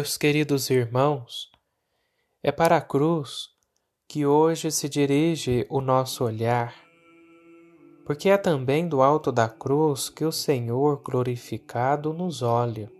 Meus queridos irmãos, é para a cruz que hoje se dirige o nosso olhar, porque é também do alto da cruz que o Senhor glorificado nos olha.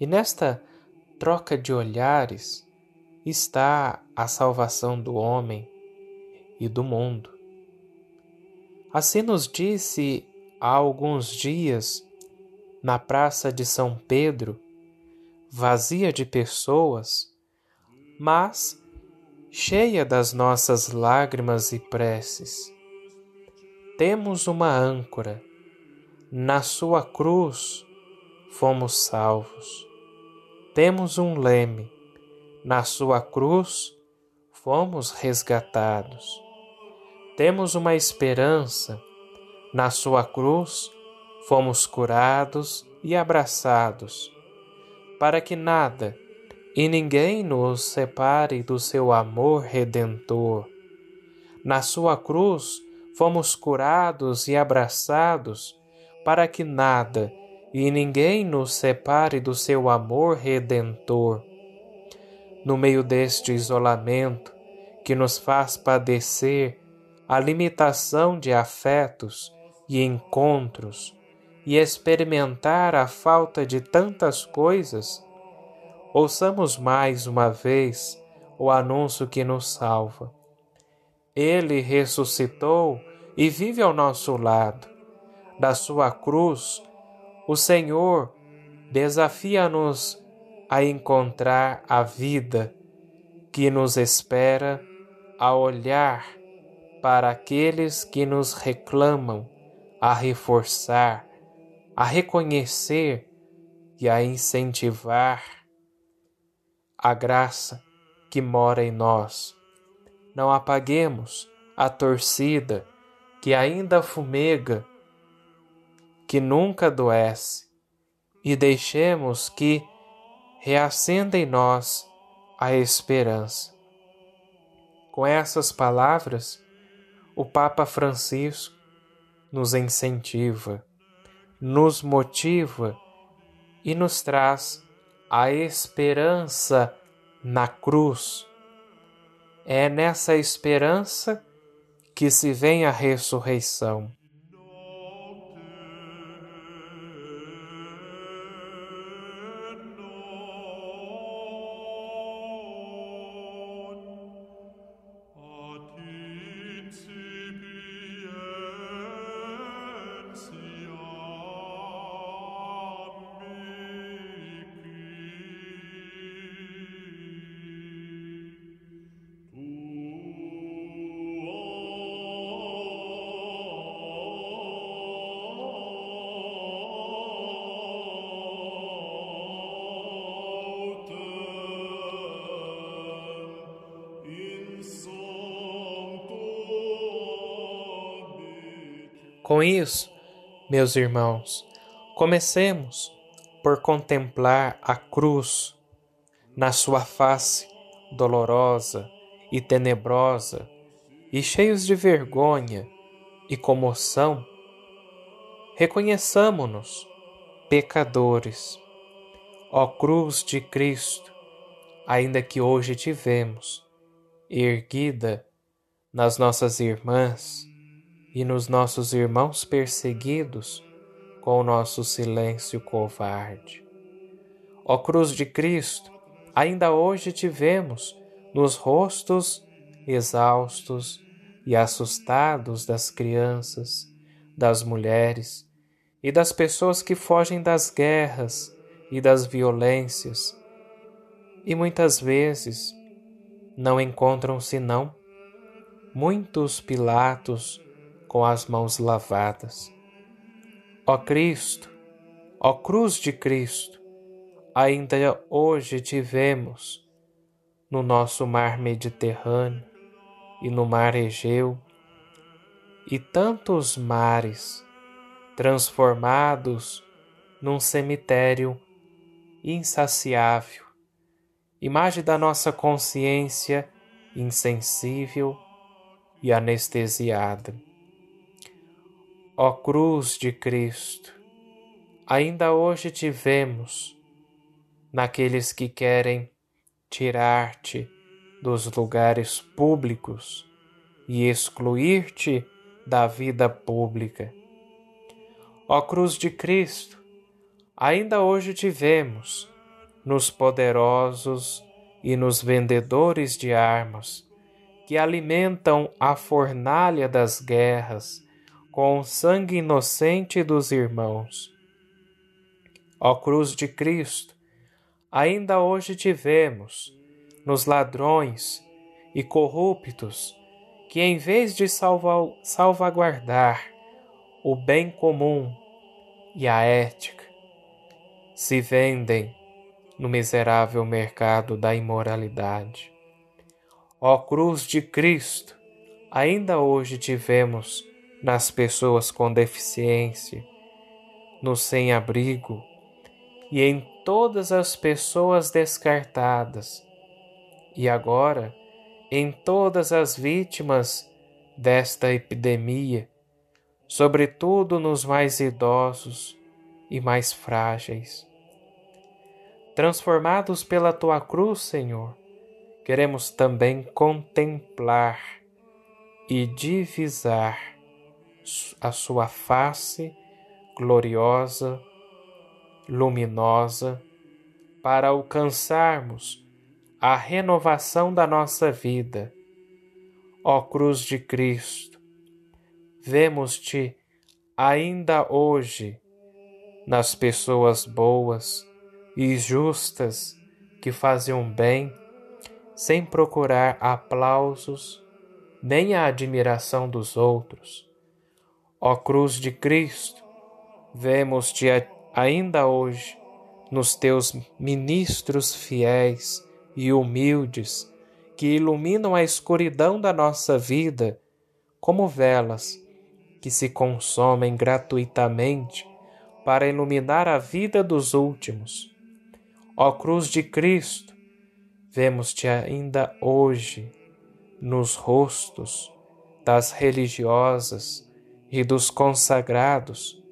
E nesta troca de olhares está a salvação do homem e do mundo. Assim nos disse há alguns dias na Praça de São Pedro vazia de pessoas, mas cheia das nossas lágrimas e preces. Temos uma âncora, na Sua cruz fomos salvos. Temos um leme, na Sua cruz fomos resgatados. Temos uma esperança, na Sua cruz fomos curados e abraçados para que nada e ninguém nos separe do seu amor redentor. Na sua cruz fomos curados e abraçados, para que nada e ninguém nos separe do seu amor redentor. No meio deste isolamento que nos faz padecer a limitação de afetos e encontros, e experimentar a falta de tantas coisas, ouçamos mais uma vez o anúncio que nos salva. Ele ressuscitou e vive ao nosso lado. Da sua cruz, o Senhor desafia-nos a encontrar a vida que nos espera a olhar para aqueles que nos reclamam, a reforçar a reconhecer e a incentivar a graça que mora em nós. Não apaguemos a torcida que ainda fumega, que nunca adoece, e deixemos que reacenda em nós a esperança. Com essas palavras, o Papa Francisco nos incentiva nos motiva e nos traz a esperança na cruz. É nessa esperança que se vem a ressurreição. Com isso, meus irmãos, comecemos por contemplar a cruz na sua face dolorosa e tenebrosa, e cheios de vergonha e comoção, reconheçamo-nos pecadores. Ó cruz de Cristo, ainda que hoje tivemos erguida nas nossas irmãs, e nos nossos irmãos perseguidos com o nosso silêncio covarde. Ó cruz de Cristo, ainda hoje te vemos nos rostos exaustos e assustados das crianças, das mulheres e das pessoas que fogem das guerras e das violências e muitas vezes não encontram senão muitos Pilatos com as mãos lavadas. Ó Cristo, ó Cruz de Cristo, ainda hoje te vemos no nosso mar Mediterrâneo e no mar Egeu e tantos mares transformados num cemitério insaciável, imagem da nossa consciência insensível e anestesiada. Ó cruz de Cristo, ainda hoje te vemos naqueles que querem tirar-te dos lugares públicos e excluir-te da vida pública. Ó Cruz de Cristo, ainda hoje te vemos nos poderosos e nos vendedores de armas que alimentam a fornalha das guerras com o sangue inocente dos irmãos. Ó Cruz de Cristo, ainda hoje te vemos nos ladrões e corruptos que, em vez de salvaguardar o bem comum e a ética, se vendem no miserável mercado da imoralidade. Ó cruz de Cristo, ainda hoje te vemos nas pessoas com deficiência, no sem-abrigo e em todas as pessoas descartadas, e agora em todas as vítimas desta epidemia, sobretudo nos mais idosos e mais frágeis. Transformados pela tua cruz, Senhor, queremos também contemplar e divisar a sua face gloriosa, luminosa, para alcançarmos a renovação da nossa vida. Ó Cruz de Cristo, vemos-te ainda hoje nas pessoas boas e justas que faziam bem, sem procurar aplausos nem a admiração dos outros. Ó Cruz de Cristo, vemos-te ainda hoje nos teus ministros fiéis e humildes que iluminam a escuridão da nossa vida como velas que se consomem gratuitamente para iluminar a vida dos últimos. Ó Cruz de Cristo, vemos-te ainda hoje nos rostos das religiosas e dos consagrados.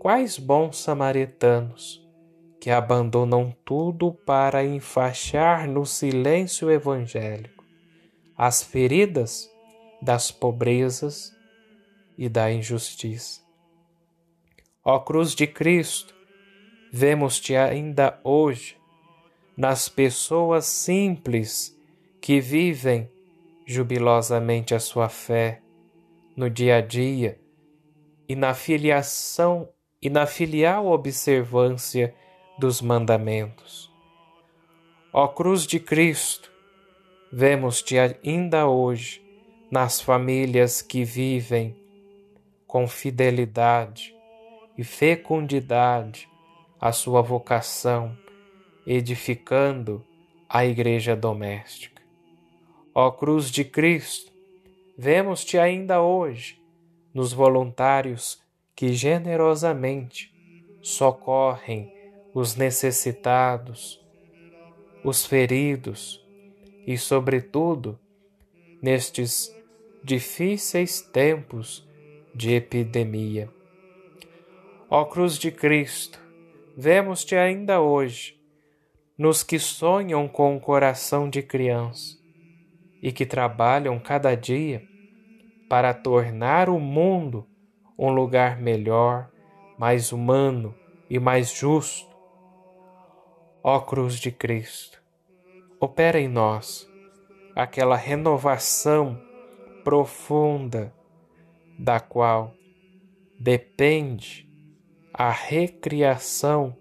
Quais bons samaritanos que abandonam tudo para enfaixar no silêncio evangélico as feridas das pobrezas e da injustiça. Ó Cruz de Cristo, vemos-te ainda hoje nas pessoas simples que vivem jubilosamente a sua fé no dia a dia e na filiação e na filial observância dos mandamentos. Ó Cruz de Cristo, vemos-te ainda hoje nas famílias que vivem com fidelidade e fecundidade a sua vocação, edificando a igreja doméstica. Ó Cruz de Cristo, vemos-te ainda hoje nos voluntários que generosamente socorrem os necessitados, os feridos e, sobretudo, nestes difíceis tempos de epidemia. Ó Cruz de Cristo, vemos-te ainda hoje nos que sonham com o coração de criança e que trabalham cada dia para tornar o mundo um lugar melhor, mais humano e mais justo. Ó Cruz de Cristo, opera em nós aquela renovação profunda da qual depende a recriação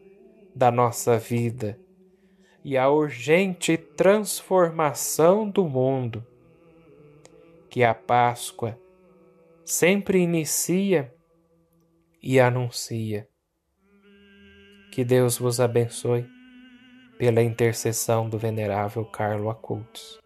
da nossa vida e a urgente transformação do mundo que a Páscoa sempre inicia e anuncia. Que Deus vos abençoe pela intercessão do venerável Carlo Acultos.